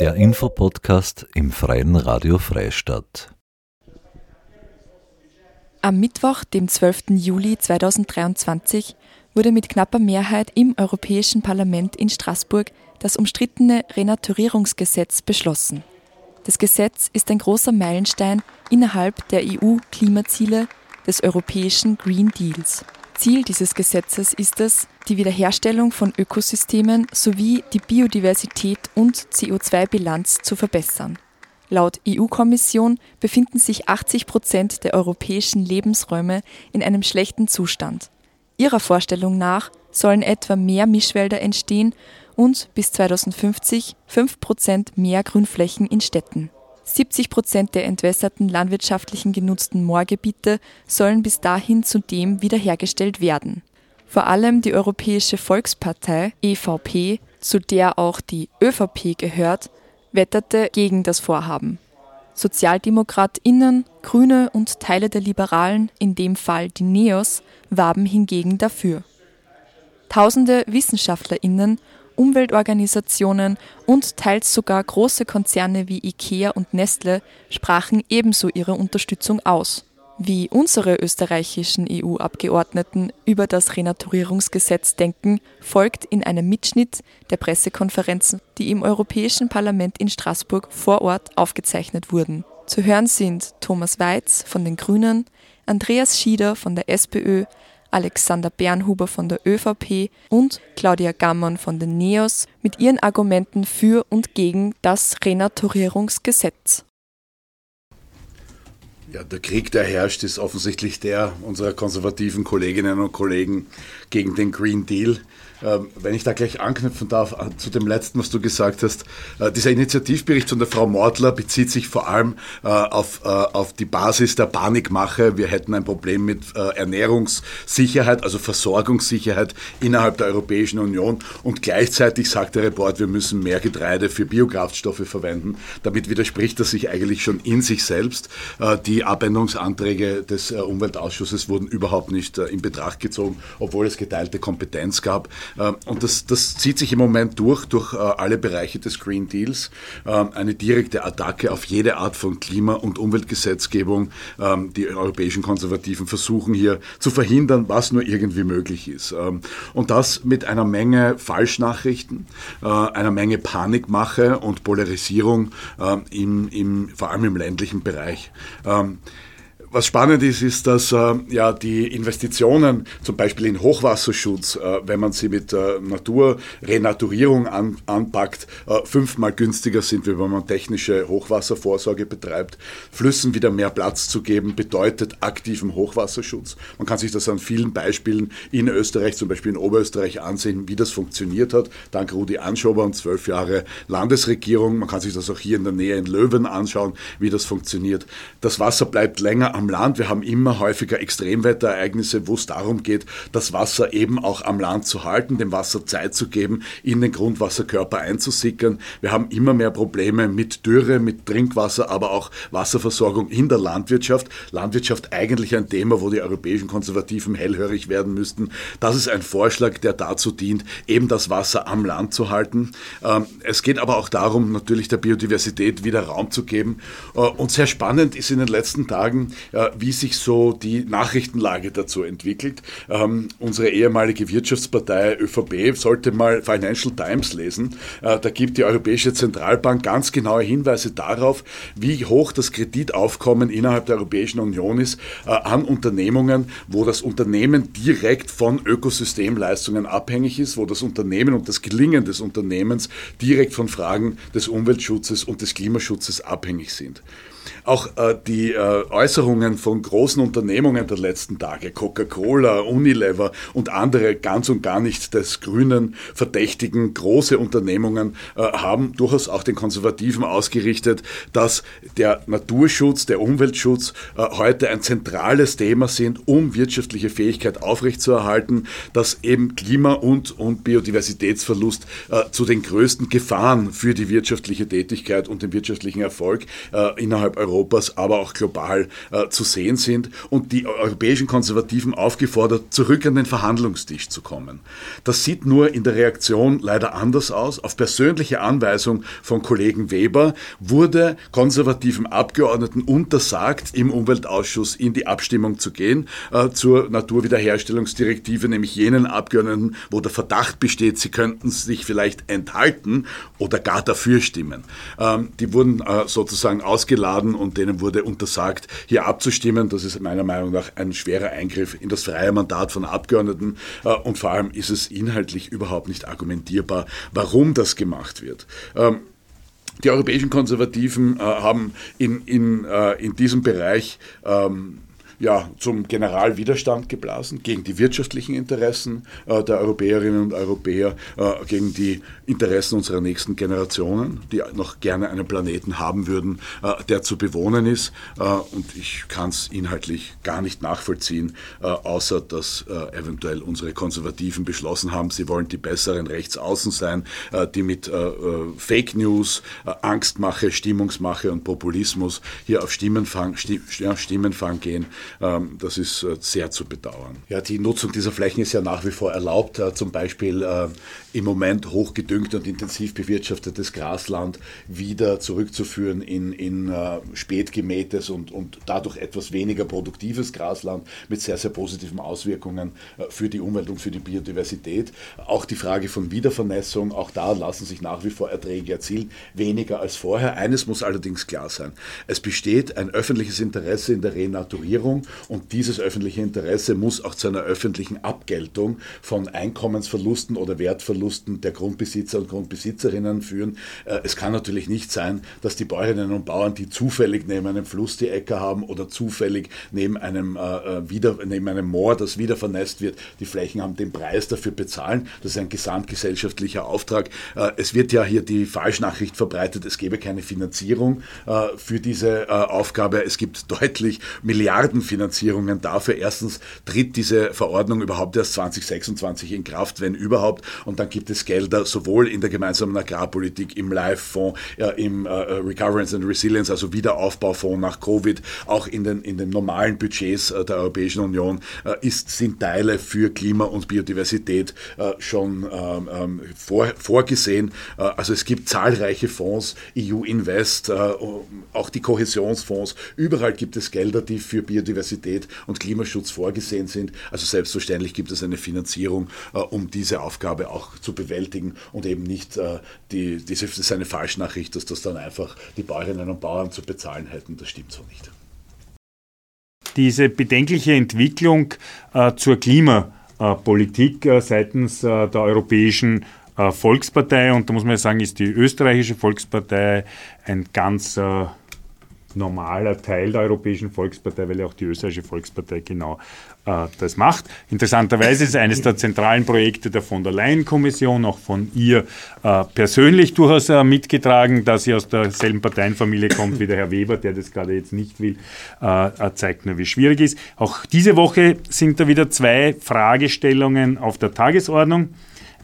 Der Infopodcast im Freien Radio Freistadt. Am Mittwoch, dem 12. Juli 2023, wurde mit knapper Mehrheit im Europäischen Parlament in Straßburg das umstrittene Renaturierungsgesetz beschlossen. Das Gesetz ist ein großer Meilenstein innerhalb der EU-Klimaziele des europäischen Green Deals. Ziel dieses Gesetzes ist es, die Wiederherstellung von Ökosystemen sowie die Biodiversität und CO2-Bilanz zu verbessern. Laut EU-Kommission befinden sich 80 Prozent der europäischen Lebensräume in einem schlechten Zustand. Ihrer Vorstellung nach sollen etwa mehr Mischwälder entstehen und bis 2050 5 Prozent mehr Grünflächen in Städten. 70 Prozent der entwässerten landwirtschaftlichen genutzten Moorgebiete sollen bis dahin zudem wiederhergestellt werden. Vor allem die Europäische Volkspartei EVP, zu der auch die ÖVP gehört, wetterte gegen das Vorhaben. SozialdemokratInnen, Grüne und Teile der Liberalen, in dem Fall die NEOS, warben hingegen dafür. Tausende WissenschaftlerInnen Umweltorganisationen und teils sogar große Konzerne wie IKEA und Nestle sprachen ebenso ihre Unterstützung aus. Wie unsere österreichischen EU-Abgeordneten über das Renaturierungsgesetz denken, folgt in einem Mitschnitt der Pressekonferenzen, die im Europäischen Parlament in Straßburg vor Ort aufgezeichnet wurden. Zu hören sind Thomas Weiz von den Grünen, Andreas Schieder von der SPÖ, Alexander Bernhuber von der ÖVP und Claudia Gammon von den NEOS mit ihren Argumenten für und gegen das Renaturierungsgesetz. Ja, der Krieg, der herrscht, ist offensichtlich der unserer konservativen Kolleginnen und Kollegen gegen den Green Deal. Ähm, wenn ich da gleich anknüpfen darf äh, zu dem letzten, was du gesagt hast, äh, dieser Initiativbericht von der Frau Mortler bezieht sich vor allem äh, auf, auf die Basis der Panikmache. Wir hätten ein Problem mit Ernährungssicherheit, also Versorgungssicherheit innerhalb der Europäischen Union. Und gleichzeitig sagt der Report, wir müssen mehr Getreide für Biokraftstoffe verwenden. Damit widerspricht er sich eigentlich schon in sich selbst. Die Abänderungsanträge des Umweltausschusses wurden überhaupt nicht in Betracht gezogen, obwohl es geteilte Kompetenz gab. Ähm, und das, das zieht sich im Moment durch, durch äh, alle Bereiche des Green Deals. Ähm, eine direkte Attacke auf jede Art von Klima- und Umweltgesetzgebung. Ähm, die europäischen Konservativen versuchen hier zu verhindern, was nur irgendwie möglich ist. Und das mit einer Menge Falschnachrichten, äh, einer Menge Panikmache und Polarisierung im, im, vor allem im ländlichen Bereich. um, Was spannend ist, ist, dass äh, ja die Investitionen zum Beispiel in Hochwasserschutz, äh, wenn man sie mit äh, Naturrenaturierung an, anpackt, äh, fünfmal günstiger sind, wie wenn man technische Hochwasservorsorge betreibt. Flüssen wieder mehr Platz zu geben, bedeutet aktiven Hochwasserschutz. Man kann sich das an vielen Beispielen in Österreich, zum Beispiel in Oberösterreich, ansehen, wie das funktioniert hat. Dank Rudi Anschober und zwölf Jahre Landesregierung. Man kann sich das auch hier in der Nähe in Löwen anschauen, wie das funktioniert. Das Wasser bleibt länger am am Land. Wir haben immer häufiger Extremwetterereignisse, wo es darum geht, das Wasser eben auch am Land zu halten, dem Wasser Zeit zu geben, in den Grundwasserkörper einzusickern. Wir haben immer mehr Probleme mit Dürre, mit Trinkwasser, aber auch Wasserversorgung in der Landwirtschaft. Landwirtschaft eigentlich ein Thema, wo die europäischen Konservativen hellhörig werden müssten. Das ist ein Vorschlag, der dazu dient, eben das Wasser am Land zu halten. Ähm, es geht aber auch darum, natürlich der Biodiversität wieder Raum zu geben. Äh, und sehr spannend ist in den letzten Tagen wie sich so die Nachrichtenlage dazu entwickelt. Ähm, unsere ehemalige Wirtschaftspartei ÖVP sollte mal Financial Times lesen. Äh, da gibt die Europäische Zentralbank ganz genaue Hinweise darauf, wie hoch das Kreditaufkommen innerhalb der Europäischen Union ist äh, an Unternehmungen, wo das Unternehmen direkt von Ökosystemleistungen abhängig ist, wo das Unternehmen und das Gelingen des Unternehmens direkt von Fragen des Umweltschutzes und des Klimaschutzes abhängig sind. Auch äh, die äh, Äußerungen von großen Unternehmungen der letzten Tage, Coca-Cola, Unilever und andere ganz und gar nicht des Grünen verdächtigen große Unternehmungen äh, haben durchaus auch den Konservativen ausgerichtet, dass der Naturschutz, der Umweltschutz äh, heute ein zentrales Thema sind, um wirtschaftliche Fähigkeit aufrechtzuerhalten, dass eben Klima- und, und Biodiversitätsverlust äh, zu den größten Gefahren für die wirtschaftliche Tätigkeit und den wirtschaftlichen Erfolg äh, innerhalb innerhalb Europas, aber auch global äh, zu sehen sind und die europäischen Konservativen aufgefordert, zurück an den Verhandlungstisch zu kommen. Das sieht nur in der Reaktion leider anders aus. Auf persönliche Anweisung von Kollegen Weber wurde konservativen Abgeordneten untersagt, im Umweltausschuss in die Abstimmung zu gehen äh, zur Naturwiederherstellungsdirektive, nämlich jenen Abgeordneten, wo der Verdacht besteht, sie könnten sich vielleicht enthalten oder gar dafür stimmen. Ähm, die wurden äh, sozusagen ausgeladen und denen wurde untersagt, hier abzustimmen. Das ist meiner Meinung nach ein schwerer Eingriff in das freie Mandat von Abgeordneten äh, und vor allem ist es inhaltlich überhaupt nicht argumentierbar, warum das gemacht wird. Ähm, die europäischen Konservativen äh, haben in, in, äh, in diesem Bereich ähm, ja, zum Generalwiderstand geblasen gegen die wirtschaftlichen Interessen äh, der Europäerinnen und Europäer, äh, gegen die Interessen unserer nächsten Generationen, die noch gerne einen Planeten haben würden, äh, der zu bewohnen ist. Äh, und ich kann es inhaltlich gar nicht nachvollziehen, äh, außer dass äh, eventuell unsere Konservativen beschlossen haben, sie wollen die besseren Rechtsaußen sein, die mit Fake News, Angstmache, Stimmungsmache und Populismus hier auf Stimmenfang, Stimmenfang gehen. Ähm, das ist äh, sehr zu bedauern. Ja, die Nutzung dieser Flächen ist ja nach wie vor erlaubt. Äh, zum Beispiel äh, im Moment hochgedüngt und intensiv bewirtschaftetes Grasland wieder zurückzuführen in, in spät gemähtes und, und dadurch etwas weniger produktives Grasland mit sehr, sehr positiven Auswirkungen für die Umwelt und für die Biodiversität. Auch die Frage von Wiedervernässung, auch da lassen sich nach wie vor Erträge erzielen, weniger als vorher. Eines muss allerdings klar sein. Es besteht ein öffentliches Interesse in der Renaturierung und dieses öffentliche Interesse muss auch zu einer öffentlichen Abgeltung von Einkommensverlusten oder Wertverlusten der Grundbesitzer und Grundbesitzerinnen führen. Äh, es kann natürlich nicht sein, dass die Bäuerinnen und Bauern, die zufällig neben einem Fluss die Äcker haben oder zufällig neben einem, äh, äh, wieder, neben einem Moor, das wieder vernässt wird, die Flächen haben, den Preis dafür bezahlen. Das ist ein gesamtgesellschaftlicher Auftrag. Es wird ja hier die Falschnachricht verbreitet, es gebe keine Finanzierung für diese Aufgabe. Es gibt deutlich Milliarden Finanzierungen dafür. Erstens tritt diese Verordnung überhaupt erst 2026 in Kraft, wenn überhaupt. Und dann gibt es Gelder sowohl in der gemeinsamen Agrarpolitik, im Live-Fonds, äh, im äh, Recovery and Resilience, also Wiederaufbaufonds nach Covid, auch in den, in den normalen Budgets äh, der Europäischen Union ist, sind Teile für Klima und Biodiversität schon ähm, ähm, vor, vorgesehen. Also es gibt zahlreiche Fonds, EU Invest, auch die Kohäsionsfonds. Überall gibt es Gelder, die für Biodiversität Biodiversität und Klimaschutz vorgesehen sind. Also selbstverständlich gibt es eine Finanzierung, äh, um diese Aufgabe auch zu bewältigen und eben nicht äh, die, das ist eine Falschnachricht, dass das dann einfach die Bäuerinnen und Bauern zu bezahlen hätten. Das stimmt so nicht. Diese bedenkliche Entwicklung äh, zur Klimapolitik seitens der Europäischen Volkspartei, und da muss man ja sagen, ist die österreichische Volkspartei ein ganz normaler Teil der Europäischen Volkspartei, weil ja auch die österreichische Volkspartei genau äh, das macht. Interessanterweise ist es eines der zentralen Projekte der von der Leyen-Kommission, auch von ihr äh, persönlich durchaus äh, mitgetragen, dass sie aus derselben Parteienfamilie kommt wie der Herr Weber, der das gerade jetzt nicht will, äh, zeigt nur, wie schwierig es ist. Auch diese Woche sind da wieder zwei Fragestellungen auf der Tagesordnung.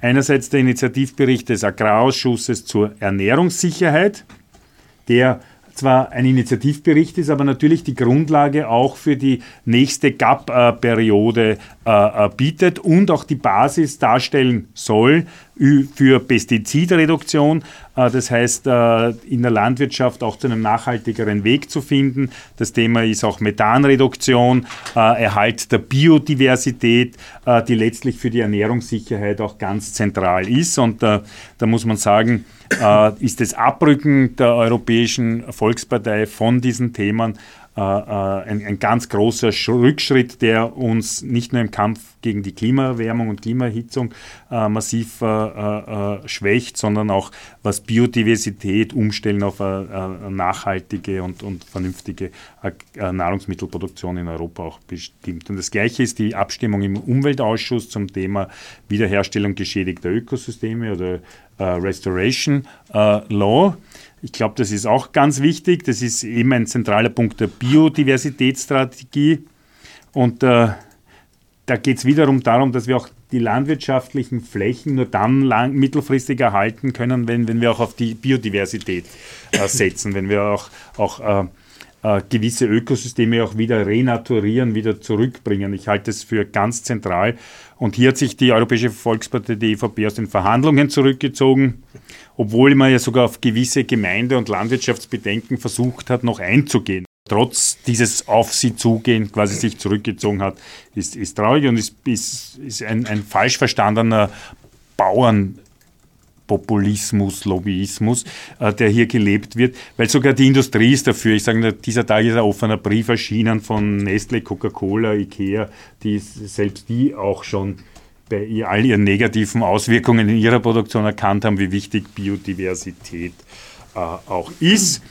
Einerseits der Initiativbericht des Agrarausschusses zur Ernährungssicherheit, der zwar ein Initiativbericht ist, aber natürlich die Grundlage auch für die nächste GAP-Periode äh, äh, bietet und auch die Basis darstellen soll für Pestizidreduktion. Äh, das heißt, in der Landwirtschaft auch zu einem nachhaltigeren Weg zu finden. Das Thema ist auch Methanreduktion, Erhalt der Biodiversität, die letztlich für die Ernährungssicherheit auch ganz zentral ist. Und da muss man sagen, ist das Abrücken der Europäischen Volkspartei von diesen Themen äh, äh, ein, ein, ganz großer Rückschritt, der uns nicht nur im Kampf gegen die Klimaerwärmung und Klimaerhitzung äh, massiv äh, äh, schwächt, sondern auch was Biodiversität, Umstellen auf eine nachhaltige und, und vernünftige Nahrungsmittelproduktion in Europa auch bestimmt. Und das Gleiche ist die Abstimmung im Umweltausschuss zum Thema Wiederherstellung geschädigter Ökosysteme oder Restoration Law. Ich glaube, das ist auch ganz wichtig. Das ist eben ein zentraler Punkt der Biodiversitätsstrategie. Und äh, da geht es wiederum darum, dass wir auch die landwirtschaftlichen Flächen nur dann lang, mittelfristig erhalten können, wenn, wenn wir auch auf die Biodiversität äh, setzen, wenn wir auch, auch äh, äh, gewisse Ökosysteme auch wieder renaturieren, wieder zurückbringen. Ich halte es für ganz zentral. Und hier hat sich die Europäische Volkspartei, die EVP, aus den Verhandlungen zurückgezogen, obwohl man ja sogar auf gewisse Gemeinde- und Landwirtschaftsbedenken versucht hat, noch einzugehen. Trotz dieses Auf sie zugehen quasi sich zurückgezogen hat, ist, ist traurig und ist, ist, ist ein, ein falsch verstandener Bauern, Populismus, Lobbyismus, äh, der hier gelebt wird, weil sogar die Industrie ist dafür. Ich sage, dieser Tag ist ein offener Brief erschienen von Nestle, Coca-Cola, Ikea, die selbst die auch schon bei all ihren negativen Auswirkungen in ihrer Produktion erkannt haben, wie wichtig Biodiversität äh, auch ist.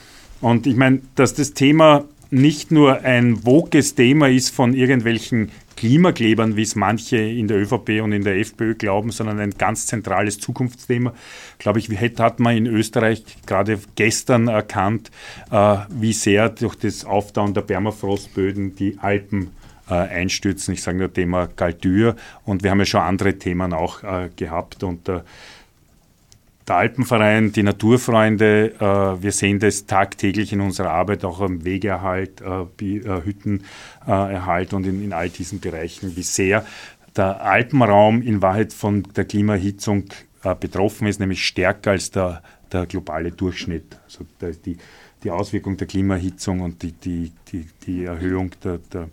Und ich meine, dass das Thema nicht nur ein woges Thema ist von irgendwelchen Klimaklebern, wie es manche in der ÖVP und in der FPÖ glauben, sondern ein ganz zentrales Zukunftsthema. Glaube ich, hat man in Österreich gerade gestern erkannt, äh, wie sehr durch das Auftauen der Permafrostböden die Alpen äh, einstürzen. Ich sage nur Thema Galtür und wir haben ja schon andere Themen auch äh, gehabt und der Alpenverein, die Naturfreunde, äh, wir sehen das tagtäglich in unserer Arbeit, auch am Wegeerhalt, äh, äh, Hüttenerhalt und in, in, all diesen Bereichen, wie sehr der Alpenraum in Wahrheit von der Klimaerhitzung äh, betroffen ist, nämlich stärker als der, der globale Durchschnitt. Also die, die Auswirkung der Klimaerhitzung und die, die, die, die Erhöhung der, der,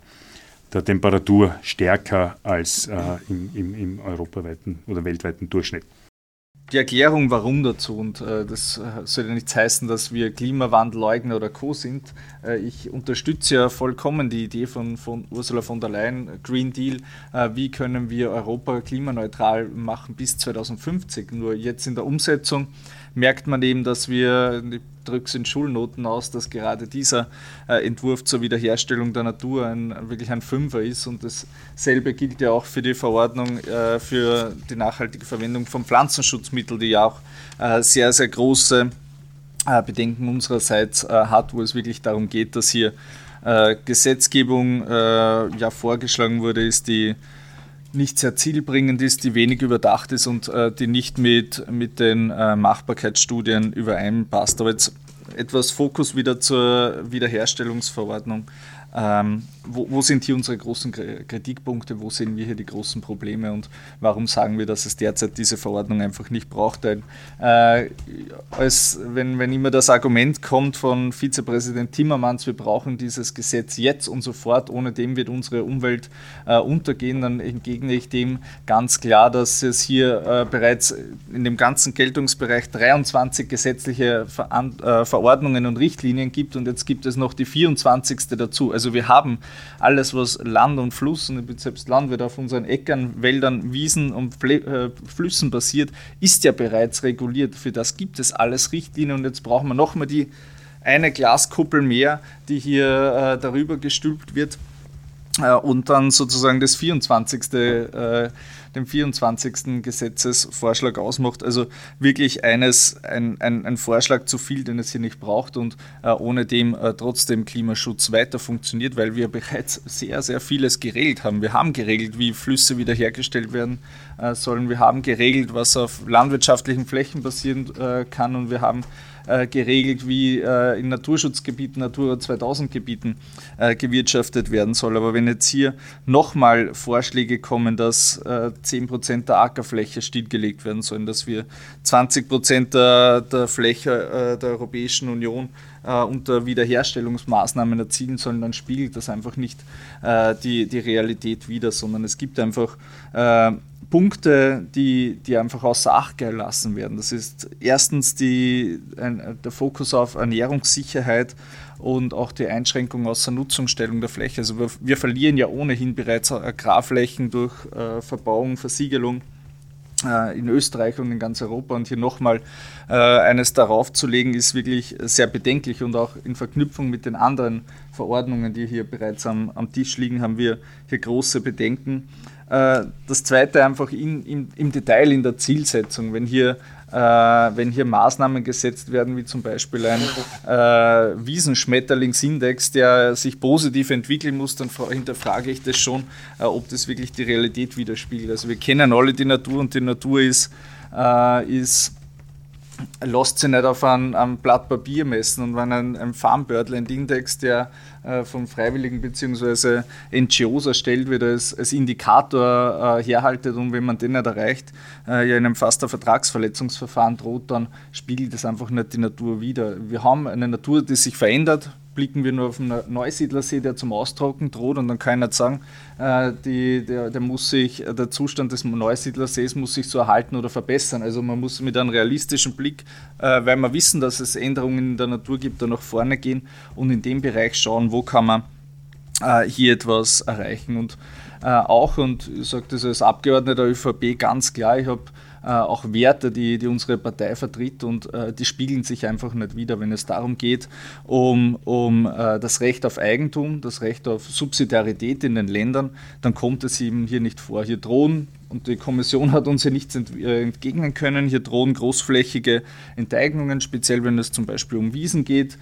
der Temperatur stärker als äh, im, im, im europaweiten oder weltweiten Durchschnitt die Erklärung, warum dazu, und äh, das äh, soll ja nichts heißen, dass wir Klimawandelleugner oder Co. sind. Äh, ich unterstütze ja vollkommen die Idee von, von Ursula von der Leyen, Green Deal, äh, wie können wir Europa klimaneutral machen bis 2050. Nur jetzt in der Umsetzung merkt man eben, dass wir, ich drücke es in Schulnoten aus, dass gerade dieser äh, Entwurf zur Wiederherstellung der Natur ein, wirklich ein Fünfer ist und dasselbe gilt ja auch für die Verordnung äh, für die nachhaltige Verwendung von Pflanzenschutzmitteln, die ja auch äh, sehr, sehr große äh, Bedenken unsererseits äh, hat, wo es wirklich darum geht, dass hier äh, Gesetzgebung ja vorgeschlagen wurde, ist die nicht sehr zielbringend ist, die wenig überdacht ist und äh, die nicht mit, mit den äh, Machbarkeitsstudien übereinpasst. Aber jetzt etwas Fokus wieder zur Wiederherstellungsverordnung. Ähm, wo, wo, sind hier unsere großen Kritikpunkte? Wo sehen wir hier die großen Probleme? Und warum sagen wir, dass es derzeit diese Verordnung einfach nicht braucht? Denn, äh, als, wenn, wenn immer das Argument kommt von Vizepräsident Timmermans, wir brauchen dieses Gesetz jetzt und sofort, ohne dem wird unsere Umwelt äh, untergehen, dann entgegne ich dem ganz klar, dass es hier äh, bereits in dem ganzen Geltungsbereich 23 gesetzliche Ver äh, Verordnungen und Richtlinien gibt und jetzt gibt es noch die 24. dazu. Also wir haben alles, was Land und Fluss, und ich bin selbst Landwirt auf unseren Äckern, Wäldern, Wiesen und äh, Flüssen basiert, ist ja bereits reguliert. Für das gibt es alles Richtlinien und jetzt brauchen wir nochmal die eine Glaskuppel mehr, die hier äh, darüber gestülpt wird äh, und dann sozusagen das 24. Äh, den 24. Gesetzesvorschlag ausmacht. Also wirklich eines, ein, ein, ein Vorschlag zu viel, den es hier nicht braucht und äh, ohne dem äh, trotzdem Klimaschutz weiter funktioniert, weil wir bereits sehr, sehr vieles geregelt haben. Wir haben geregelt, wie Flüsse wiederhergestellt werden äh, sollen. Wir haben geregelt, was auf landwirtschaftlichen Flächen passieren kann und wir haben äh, geregelt, wie äh, in Naturschutzgebieten, Natura 2000 Gebieten äh, gewirtschaftet werden soll. Aber wenn jetzt hier nochmal Vorschläge kommen, dass äh, 10% der Ackerfläche stillgelegt werden sollen, dass wir 20% der, der Fläche äh, der Europäischen Union äh, unter Wiederherstellungsmaßnahmen erzielen sollen, dann spiegelt das einfach nicht äh, die, die Realität wider, sondern es gibt einfach Punkte, die, die einfach außer Acht gelassen werden. Das ist erstens die, ein, der Fokus auf Ernährungssicherheit und auch die Einschränkung außer Nutzungsstellung der Fläche. Also wir, wir verlieren ja ohnehin bereits Agrarflächen durch äh, Verbauung, Versiegelung äh, in Österreich und in ganz Europa. Und hier nochmal äh, eines darauf zu legen, ist wirklich sehr bedenklich und auch in Verknüpfung mit den anderen Verordnungen, die hier bereits am, am Tisch liegen, haben wir hier große Bedenken. Äh, das zweite einfach in, in, im Detail in der Zielsetzung, wenn hier, äh, wenn hier Maßnahmen gesetzt werden, wie zum Beispiel ein äh, Wiesenschmetterlingsindex, der sich positiv entwickeln muss, dann hinterfrage ich das schon, äh, ob das wirklich die Realität widerspiegelt. Also wir kennen alle die Natur und die Natur ist, äh, ist lässt sich nicht auf ein, ein Blatt Papier messen. Und wenn ein, ein Farm Birdland Index, der äh, von Freiwilligen bzw. NGOs erstellt wird, als, als Indikator äh, herhaltet und wenn man den nicht erreicht, äh, ja in einem fast Vertragsverletzungsverfahren droht, dann spiegelt das einfach nicht die Natur wider. Wir haben eine Natur, die sich verändert, blicken wir nur auf den Neusiedlersee, der zum Austrocknen droht und dann kann ich nicht sagen, äh, die, der, der, muss sich, der Zustand des Neusiedlersees muss sich so erhalten oder verbessern. Also man muss mit einem realistischen Blick, äh, weil wir wissen, dass es Änderungen in der Natur gibt, da nach vorne gehen und in dem Bereich schauen, wo kann man äh, hier etwas erreichen. Und auch, und ich sage das als Abgeordneter der ÖVP ganz klar, ich habe äh, auch Werte, die, die unsere Partei vertritt und äh, die spiegeln sich einfach nicht wieder, wenn es darum geht, um, um äh, das Recht auf Eigentum, das Recht auf Subsidiarität in den Ländern, dann kommt es eben hier nicht vor. Hier drohen und die Kommission hat uns hier nichts entgegnen können. Hier drohen großflächige Enteignungen, speziell wenn es zum Beispiel um Wiesen geht.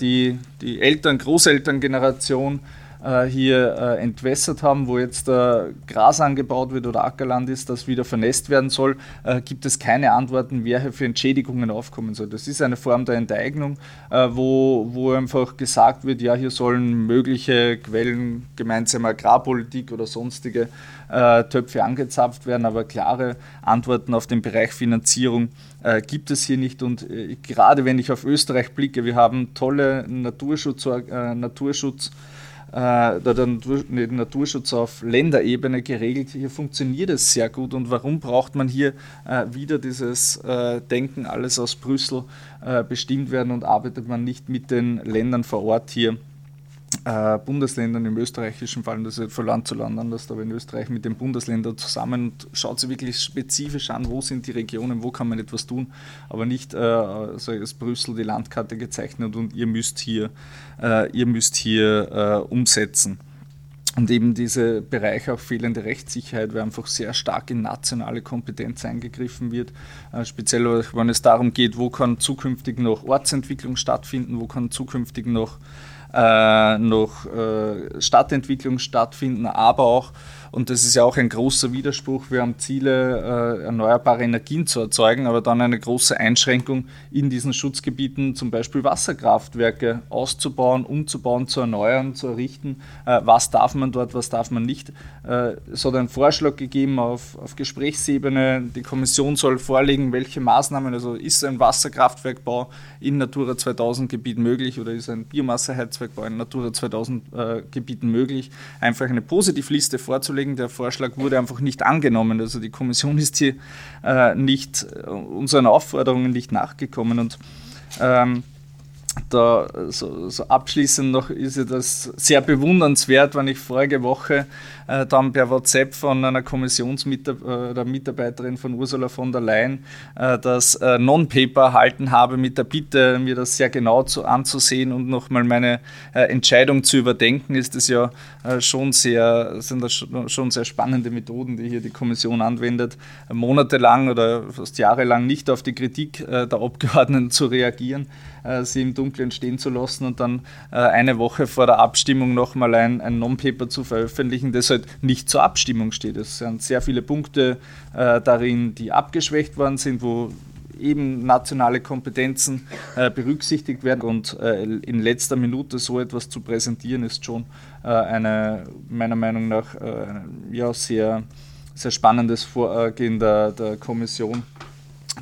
Die, die Eltern, Großelterngeneration äh, hier äh, entwässert haben, wo jetzt äh, Gras angebaut wird oder Ackerland ist, das wieder vernässt werden soll, gibt es keine Antworten, wer hier für Entschädigungen aufkommen soll. Das ist eine Form der Enteignung, wo, wo einfach gesagt wird, ja, hier sollen mögliche Quellen gemeinsamer Agrarpolitik oder sonstige Töpfe angezapft werden, aber klare Antworten auf den Bereich Finanzierung gibt es hier nicht. Und gerade wenn ich auf Österreich blicke, wir haben tolle Naturschutz, Naturschutz äh, den Naturschutz auf Länderebene geregelt. Hier funktioniert es sehr gut. Und warum braucht man hier äh, wieder dieses äh, Denken, alles aus Brüssel bestimmt werden und arbeitet man nicht mit den Ländern vor Ort hier? Äh, Bundesländern, im österreichischen Fall, das ist von Land zu Land anders, aber in Österreich mit den Bundesländern zusammen und schaut sich wirklich spezifisch an, wo sind die Regionen, wo kann man etwas tun, aber nicht äh, so als Brüssel die Landkarte gezeichnet und ihr müsst hier, äh, ihr müsst hier äh, umsetzen. Und eben diese Bereiche auch fehlende Rechtssicherheit, weil einfach sehr stark in nationale Kompetenz eingegriffen wird. Äh, speziell, wenn es darum geht, wo kann zukünftig noch Ortsentwicklung stattfinden, wo kann zukünftig noch noch äh, Stadtentwicklung stattfinden, aber auch und das ist ja auch ein großer Widerspruch. Wir haben Ziele, äh, erneuerbare Energien zu erzeugen, aber dann eine große Einschränkung in diesen Schutzgebieten, zum Beispiel Wasserkraftwerke auszubauen, umzubauen, zu erneuern, zu errichten. Äh, was darf man dort, was darf man nicht? Äh, es hat einen Vorschlag gegeben auf, auf Gesprächsebene. Die Kommission soll vorlegen, welche Maßnahmen, also ist ein Wasserkraftwerkbau in Natura 2000 Gebieten möglich oder ist ein Biomasseheizwerkbau in Natura 2000 äh, Gebieten möglich? Einfach eine Positivliste vorzulegen vorlegen. Der Vorschlag wurde einfach nicht angenommen. Also die Kommission ist hier äh, nicht äh, unseren Aufforderungen nicht nachgekommen. Und ähm, da so, so, abschließend noch ist ja das sehr bewundernswert, wenn ich vorige Woche äh, dann per WhatsApp von einer Kommissionsmitarbeiterin äh, von Ursula von der Leyen äh, das äh, Non-Paper erhalten habe mit der Bitte, mir das sehr genau zu, anzusehen und nochmal meine äh, Entscheidung zu überdenken, ist es ja äh, schon sehr, sind das schon sehr spannende Methoden, die hier die Kommission anwendet, monatelang oder fast jahrelang nicht auf die Kritik der Abgeordneten zu reagieren sie im Dunkeln stehen zu lassen und dann eine Woche vor der Abstimmung nochmal ein, ein Non-Paper zu veröffentlichen, das halt nicht zur Abstimmung steht. Es sind sehr viele Punkte äh, darin, die abgeschwächt worden sind, wo eben nationale Kompetenzen äh, berücksichtigt werden und äh, in letzter Minute so etwas zu präsentieren, ist schon äh, eine meiner Meinung nach ja, sehr, sehr spannendes Vorgehen der, der Kommission,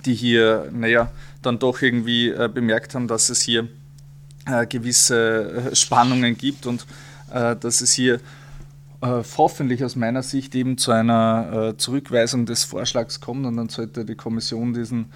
die hier, naja, dann doch irgendwie äh, bemerkt haben, dass es hier äh, gewisse äh, Spannungen gibt und äh, dass es hier äh, hoffentlich aus meiner Sicht eben zu einer äh, Zurückweisung des Vorschlags kommt und dann sollte die Kommission diesen,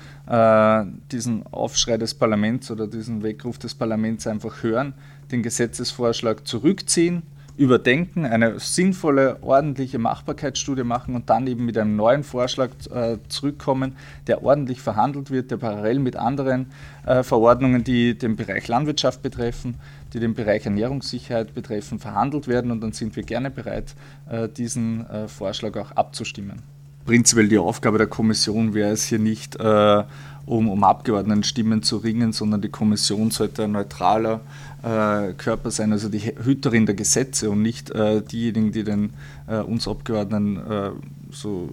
diesen Aufschrei des Parlaments oder diesen Weckruf des Parlaments einfach hören, den Gesetzesvorschlag zurückziehen überdenken, eine sinnvolle, ordentliche Machbarkeitsstudie machen und dann eben mit einem neuen Vorschlag äh, zurückkommen, der ordentlich verhandelt wird, der parallel mit anderen äh, Verordnungen, die den Bereich Landwirtschaft betreffen, die den Bereich Ernährungssicherheit betreffen, verhandelt werden und dann sind wir gerne bereit, äh, diesen äh, Vorschlag auch abzustimmen. Prinzipiell die Aufgabe der Kommission wäre es hier nicht, äh, um, um Abgeordnetenstimmen zu ringen, sondern die Kommission sollte ein neutraler äh, Körper sein, also die Hüterin der Gesetze und nicht äh, diejenigen, die den, äh, uns Abgeordneten äh, so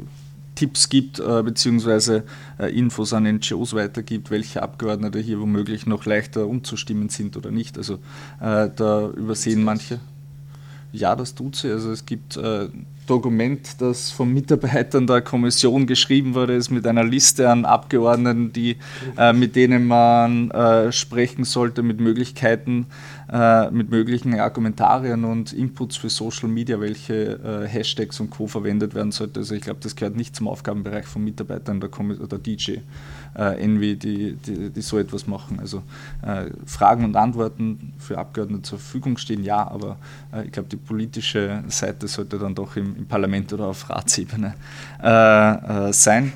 Tipps gibt, äh, beziehungsweise äh, Infos an NGOs weitergibt, welche Abgeordnete hier womöglich noch leichter umzustimmen sind oder nicht. Also da übersehen manche. Ja, das tut sie. Also es gibt Dokument, das von Mitarbeitern der Kommission geschrieben wurde, ist mit einer Liste an Abgeordneten, die, äh, mit denen man äh, sprechen sollte, mit Möglichkeiten, äh, mit möglichen Argumentarien und Inputs für Social Media, welche äh, Hashtags und Co. verwendet werden sollte. Also ich glaube, das gehört nicht zum Aufgabenbereich von Mitarbeitern der, der DJ äh, Envy, die, die, die, so etwas machen. Also äh, Fragen und Antworten für Abgeordnete zur Verfügung stehen, ja, aber äh, ich glaube, die politische Seite sollte dann doch im, im Parlament oder auf Ratsebene äh, sein.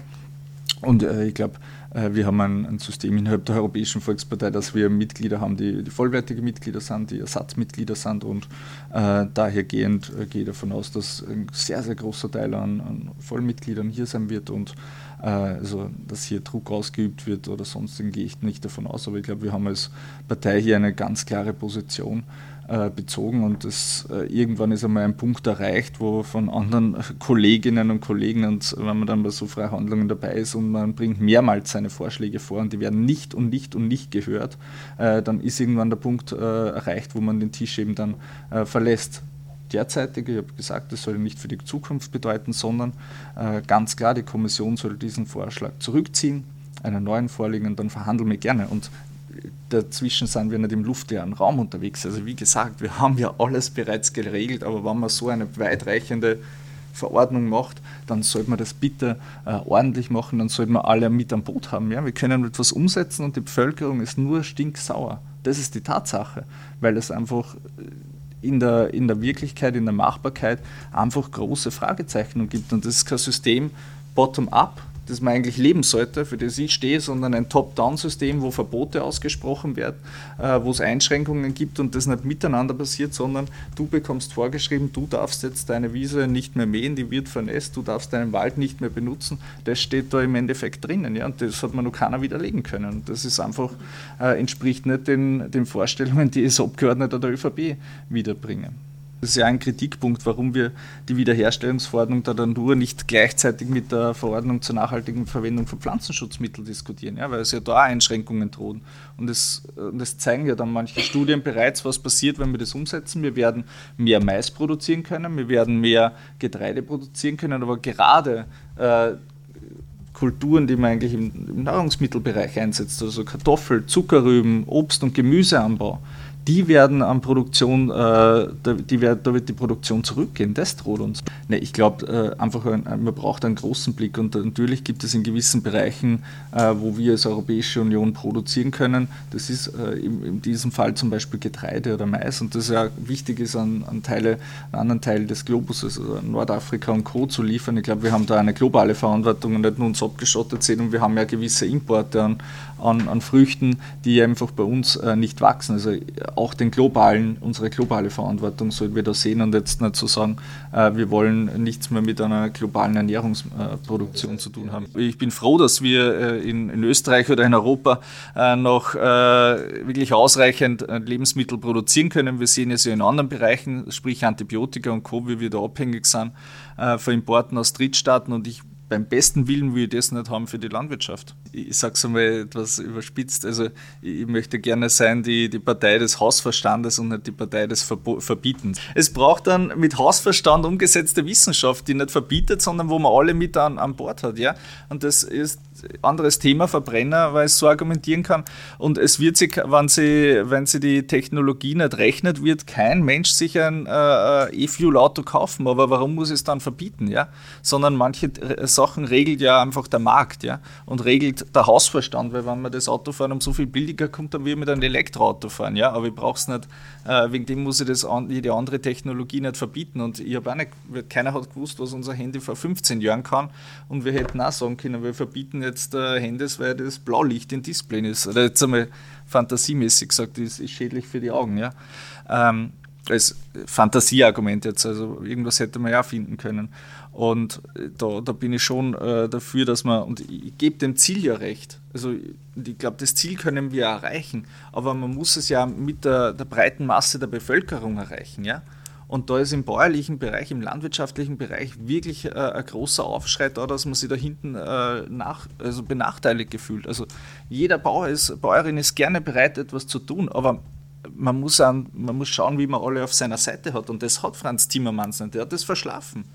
Und ich glaube, wir haben ein, ein, System innerhalb der Europäischen Volkspartei, dass wir Mitglieder haben, die, die vollwertige Mitglieder sind, die Ersatzmitglieder sind und äh, dahergehend äh, gehe ich davon aus, dass ein sehr, sehr großer Teil an, an Vollmitgliedern hier sein wird und äh, also dass hier Druck ausgeübt wird oder sonst gehe ich nicht davon aus, aber ich glaube, wir haben als Partei hier eine ganz klare Position äh, bezogen und das, äh, irgendwann ist einmal ein Punkt erreicht, wo von anderen Kolleginnen und Kollegen und wenn man dann bei so Freihandlungen dabei ist und man bringt mehrmals seine Vorschläge vor und die werden nicht und nicht und nicht gehört, dann ist irgendwann der Punkt erreicht, wo man den Tisch eben dann verlässt derzeitige, ich habe gesagt, das soll nicht für die Zukunft bedeuten, sondern äh, ganz klar, die Kommission soll diesen Vorschlag zurückziehen, einen neuen vorlegen und dann verhandeln wir gerne. Und dazwischen sind wir nicht im luftleeren Raum unterwegs. Also wie gesagt, wir haben ja alles bereits geregelt, aber wenn man so eine weitreichende Verordnung macht, dann sollte man das bitte äh, ordentlich machen, dann sollte man alle mit am Boot haben. Ja? Wir können etwas umsetzen und die Bevölkerung ist nur stinksauer. Das ist die Tatsache, weil es einfach in der, in der Wirklichkeit, in der Machbarkeit einfach große Fragezeichen gibt. Und das ist kein System bottom-up, das man eigentlich leben sollte, für das ich stehe, sondern ein Top-Down-System, wo Verbote ausgesprochen werden, äh, wo es Einschränkungen gibt und das nicht miteinander passiert, sondern du bekommst vorgeschrieben, du darfst jetzt deine Wiese nicht mehr mähen, die wird vernässt, du darfst deinen Wald nicht mehr benutzen. Das steht da im Endeffekt drinnen, ja, und das hat man noch keiner widerlegen können. Das ist einfach, äh, entspricht nicht den, den Vorstellungen, die es Abgeordnete der ÖVP wiederbringen. Das ist ja ein Kritikpunkt, warum wir die Wiederherstellungsverordnung der Natur nicht gleichzeitig mit der Verordnung zur nachhaltigen Verwendung von Pflanzenschutzmitteln diskutieren, ja, weil es ja da Einschränkungen drohen. Und das, das zeigen ja dann manche Studien bereits, was passiert, wenn wir das umsetzen. Wir werden mehr Mais produzieren können, wir werden mehr Getreide produzieren können, aber gerade äh, Kulturen, die man eigentlich im, im Nahrungsmittelbereich einsetzt, also Kartoffel, Zuckerrüben, Obst- und Gemüseanbau, die werden an Produktion, äh, die wird, da wird die Produktion zurückgehen. Das droht uns. Nee, ich glaube äh, einfach, ein, man braucht einen großen Blick und natürlich gibt es in gewissen Bereichen, äh, wo wir als Europäische Union produzieren können. Das ist äh, in, in, diesem Fall zum Beispiel Getreide oder Mais und das ja wichtig ist, an, an Teile, an anderen Teilen des Globus, also Nordafrika und Co. zu liefern. Ich glaube, wir haben da eine globale Verantwortung und nicht nur uns abgeschottet sehen und wir haben ja gewisse Importe an, an, an Früchten, die einfach bei uns äh, nicht wachsen. Also auch den globalen, unsere globale Verantwortung sollten wir da sehen und jetzt nicht so sagen, äh, wir wollen nichts mehr mit einer globalen Ernährungsproduktion zu tun haben. Ich bin froh, dass wir äh, in, in, Österreich oder in Europa äh, noch äh, wirklich ausreichend Lebensmittel produzieren können. Wir sehen es ja in anderen Bereichen, sprich Antibiotika und Co., wie wir da abhängig sind von Importen aus Drittstaaten und ich beim besten Willen will ich das nicht haben für die Landwirtschaft. Ich sage es einmal etwas überspitzt. Also ich möchte gerne sein die, die Partei des Hausverstandes und nicht die Partei des Verbo Verbietens. Es braucht dann mit Hausverstand umgesetzte Wissenschaft, die nicht verbietet, sondern wo man alle mit an, an Bord hat. Ja? Und das ist anderes Thema, Verbrenner, weil es so argumentieren kann. Und es wird sich, wenn sie, wenn sie die Technologie nicht rechnet, wird kein Mensch sich ein äh, E-Fuel-Auto kaufen. Aber warum muss es dann verbieten? Ja? Sondern manche Sachen regelt ja einfach der Markt ja? und regelt der Hausverstand, weil wenn man das Auto fahren um so viel billiger kommt, dann will mit einem Elektroauto fahren. Ja? Aber ich brauche es nicht, äh, wegen dem muss ich das an, jede andere Technologie nicht verbieten. Und ich habe auch nicht, keiner hat gewusst, was unser Handy vor 15 Jahren kann. Und wir hätten auch sagen können, wir verbieten jetzt äh, Handys, weil das Blaulicht im Display ist. Oder jetzt einmal fantasiemäßig gesagt, das ist schädlich für die Augen. Ja? Ähm, als Fantasieargument jetzt, also irgendwas hätte man ja finden können. Und äh, da, da bin ich schon äh, dafür, dass man, und ich gebe dem Ziel ja recht, also ich glaube, das Ziel können wir erreichen, aber man muss es ja mit der, der breiten Masse der Bevölkerung erreichen, ja. Und da ist im bäuerlichen Bereich, im landwirtschaftlichen Bereich wirklich äh, ein großer Aufschrei da, dass man sich da hinten äh, nach, also benachteiligt gefühlt. Also jeder Bauer ist, Bäuerin ist gerne bereit, etwas zu tun, aber man muss, an, man muss schauen, wie man alle auf seiner Seite hat. Und das hat Franz Timmermans nicht. Der hat das verschlafen.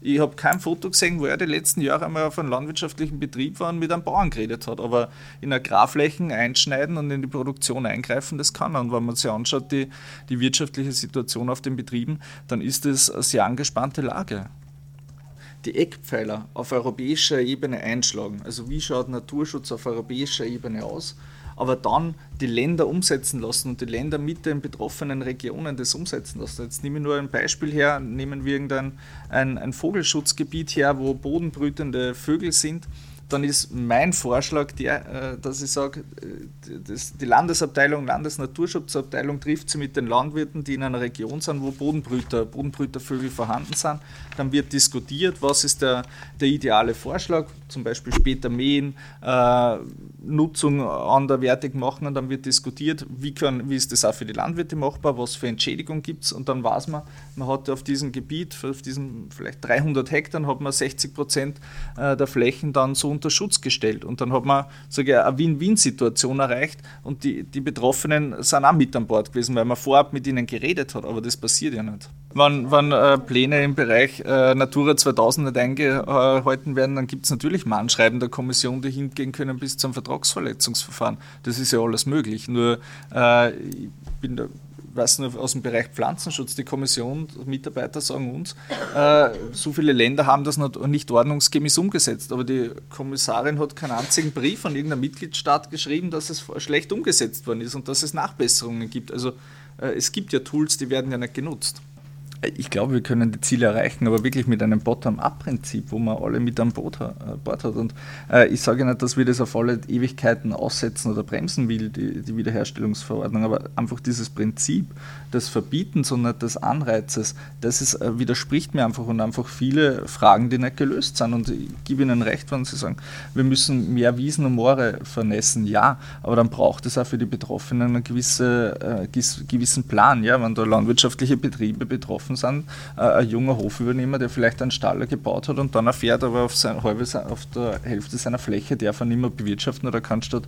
Ich habe kein Foto gesehen, wo er die letzten Jahre einmal auf einem landwirtschaftlichen Betrieb war und mit einem Bauern geredet hat. Aber in Agrarflächen einschneiden und in die Produktion eingreifen, das kann er. Und wenn man sich anschaut, die, die wirtschaftliche Situation auf den Betrieben, dann ist das eine sehr angespannte Lage. Die Eckpfeiler auf europäischer Ebene einschlagen. Also wie schaut Naturschutz auf europäischer Ebene aus? Aber dann die Länder umsetzen lassen und die Länder mit den betroffenen Regionen das umsetzen lassen. Jetzt nehme ich nur ein Beispiel her, nehmen wir irgendein ein, ein Vogelschutzgebiet her, wo bodenbrütende Vögel sind dann ist mein Vorschlag der, äh, dass ich sage, äh, die Landesabteilung, Landesnaturschutzabteilung trifft sie mit den Landwirten, die in einer Region sind, wo Bodenbrüter, Bodenbrütervögel vorhanden sind. Dann wird diskutiert, was ist der, der ideale Vorschlag, zum Beispiel später mähen, äh, Nutzung anderwertig machen und dann wird diskutiert, wie, können, wie ist das auch für die Landwirte machbar, was für Entschädigung gibt es und dann weiß man, man hat auf diesem Gebiet, auf diesen vielleicht 300 Hektar, hat man 60 Prozent äh, der Flächen dann so unter Schutz gestellt. Und dann hat man sage eine Win-Win-Situation erreicht und die, die Betroffenen sind auch mit an Bord gewesen, weil man vorab mit ihnen geredet hat, aber das passiert ja nicht. Wenn, wenn äh, Pläne im Bereich äh, Natura 2000 nicht eingehalten werden, dann gibt es natürlich Mahnschreiben der Kommission, die hingehen können bis zum Vertragsverletzungsverfahren. Das ist ja alles möglich. Nur äh, ich bin da weiß nur aus dem Bereich Pflanzenschutz, die Kommission, Mitarbeiter sagen uns, äh, so viele Länder haben das noch nicht ordnungsgemäß umgesetzt. Aber die Kommissarin hat keinen einzigen Brief an irgendeinen Mitgliedstaat geschrieben, dass es schlecht umgesetzt worden ist und dass es Nachbesserungen gibt. Also äh, es gibt ja Tools, die werden ja nicht genutzt ich glaube, wir können die Ziele erreichen, aber wirklich mit einem Bottom-up-Prinzip, wo man alle mit an Boot, äh, Bord hat. Und äh, ich sage nicht, dass wir das auf alle Ewigkeiten aussetzen oder bremsen will, die, die Wiederherstellungsverordnung, aber einfach dieses Prinzip des Verbietens und nicht des Anreizes, das ist, äh, widerspricht mir einfach und einfach viele Fragen, die nicht gelöst sind. Und ich gebe Ihnen recht, wenn Sie sagen, wir müssen mehr Wiesen und Moore vernässen, ja, aber dann braucht es auch für die Betroffenen einen gewisse, äh, gewissen Plan, ja, wenn da landwirtschaftliche Betriebe betroffen betroffen sind. Äh, ein junger Hofübernehmer, der vielleicht einen Stall gebaut hat und dann erfährt, aber auf, sein, auf der Hälfte seiner Fläche darf er nicht mehr bewirtschaften oder kann statt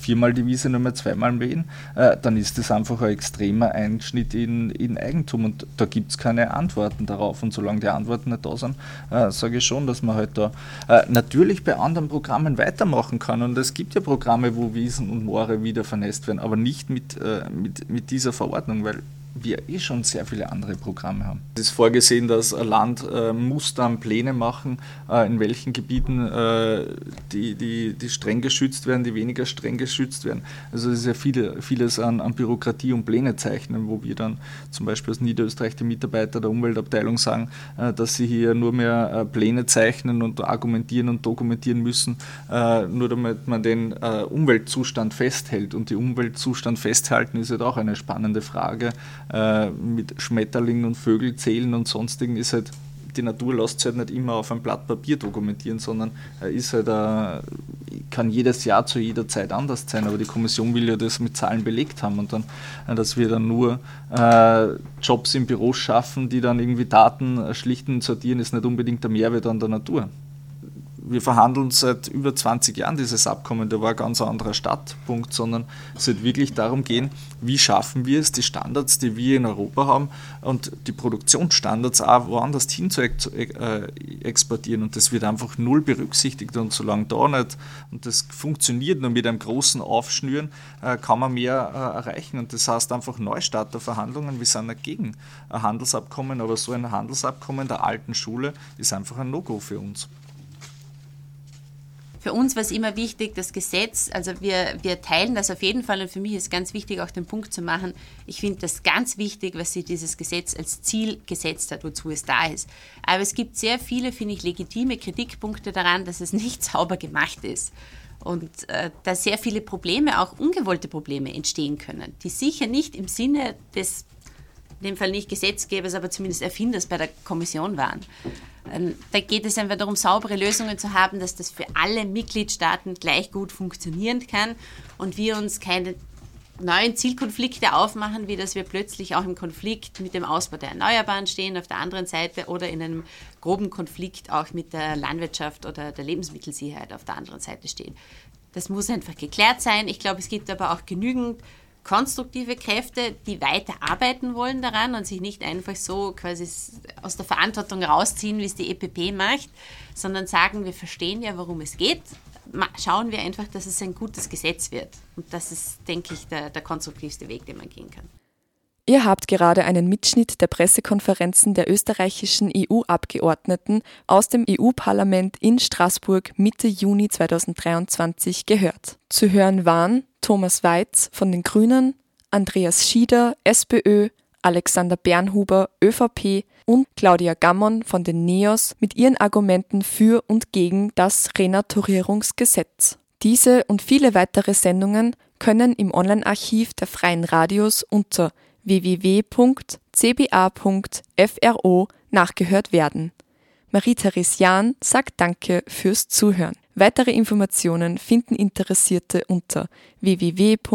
viermal die Wiese nur mehr zweimal mähen, äh, dann ist das einfach ein extremer Einschnitt in, in Eigentum und da gibt es keine Antworten darauf. Und solange die Antworten nicht da sind, äh, sage ich schon, dass man halt da natürlich bei anderen Programmen weitermachen kann. Und es gibt ja Programme, wo Wiesen und Moore wieder vernässt werden, aber nicht mit, mit, mit dieser Verordnung, weil wir eh schon sehr viele andere Programme haben. Es ist vorgesehen, dass ein Land äh, muss dann Pläne machen, äh, in welchen Gebieten äh, die, die, die streng geschützt werden, die weniger streng geschützt werden. Also es ist ja viele, vieles an, an Bürokratie und Pläne zeichnen, wo wir dann zum Beispiel aus Niederösterreich die Mitarbeiter der Umweltabteilung sagen, äh, dass sie hier nur mehr äh, Pläne zeichnen und argumentieren und dokumentieren müssen, äh, nur damit man den Umweltzustand festhält. Und die Umweltzustand festhalten ist halt auch eine spannende Frage äh, mit Schmetterlingen und Vögel zählen und sonstigen ist halt, die Natur lässt sich halt nicht immer auf ein Blatt Papier dokumentieren, sondern ist halt ein, kann jedes Jahr zu jeder Zeit anders sein, aber die Kommission will ja das mit Zahlen belegt haben und dann, dass wir dann nur äh, Jobs im Büro schaffen, die dann irgendwie Daten schlichten und sortieren, ist nicht unbedingt der Mehrwert an der Natur wir verhandeln seit über 20 Jahren dieses Abkommen, da war ein ganz anderer Startpunkt, sondern es wird wirklich darum gehen, wie schaffen wir es, die Standards, die wir in Europa haben und die Produktionsstandards auch woanders hin zu äh, exportieren. Und das wird einfach null berücksichtigt und solange da nicht, und das funktioniert nur mit einem großen Aufschnüren, äh, kann man mehr äh, erreichen. Und das heißt einfach Neustart der Verhandlungen. Wir sind dagegen ein Handelsabkommen, aber so ein Handelsabkommen der alten Schule ist einfach ein No-Go für uns. Für uns war es immer wichtig, das Gesetz, also wir, wir teilen das auf jeden Fall und für mich ist ganz wichtig, auch den Punkt zu machen, ich finde das ganz wichtig, was sich dieses Gesetz als Ziel gesetzt hat, wozu es da ist. Aber es gibt sehr viele, finde ich, legitime Kritikpunkte daran, dass es nicht sauber gemacht ist und äh, da sehr viele Probleme, auch ungewollte Probleme entstehen können, die sicher nicht im Sinne des, in dem Fall nicht Gesetzgebers, aber zumindest Erfinders bei der Kommission waren. Ähm, da geht es einfach darum, saubere Lösungen zu haben, dass das für alle Mitgliedstaaten gleich gut funktionieren kann und wir uns keine neuen Zielkonflikte aufmachen, wie dass wir plötzlich auch im Konflikt mit dem Ausbau der Erneuerbaren stehen auf der anderen Seite oder in einem groben Konflikt auch mit der Landwirtschaft oder der Lebensmittelsicherheit auf der anderen Seite stehen. Das muss einfach geklärt sein. Ich glaube, es gibt aber auch genügend konstruktive Kräfte, die weiter arbeiten wollen daran und sich nicht einfach so quasi aus der Verantwortung rausziehen, wie es die EPP macht, sondern sagen, wir verstehen ja, worum es geht. Schauen wir einfach, dass es ein gutes Gesetz wird. Und das ist, denke ich, der, der konstruktivste Weg, den man gehen kann. Ihr habt gerade einen Mitschnitt der Pressekonferenzen der österreichischen EU-Abgeordneten aus dem EU-Parlament in Straßburg Mitte Juni 2023 gehört. Zu hören waren Thomas Weiz von den Grünen, Andreas Schieder, SPÖ, Alexander Bernhuber, ÖVP und Claudia Gammon von den NEOS mit ihren Argumenten für und gegen das Renaturierungsgesetz. Diese und viele weitere Sendungen können im Online-Archiv der Freien Radios unter www.cba.fro nachgehört werden. Marie-Therese Jahn sagt Danke fürs Zuhören. Weitere Informationen finden Interessierte unter www.frf.at.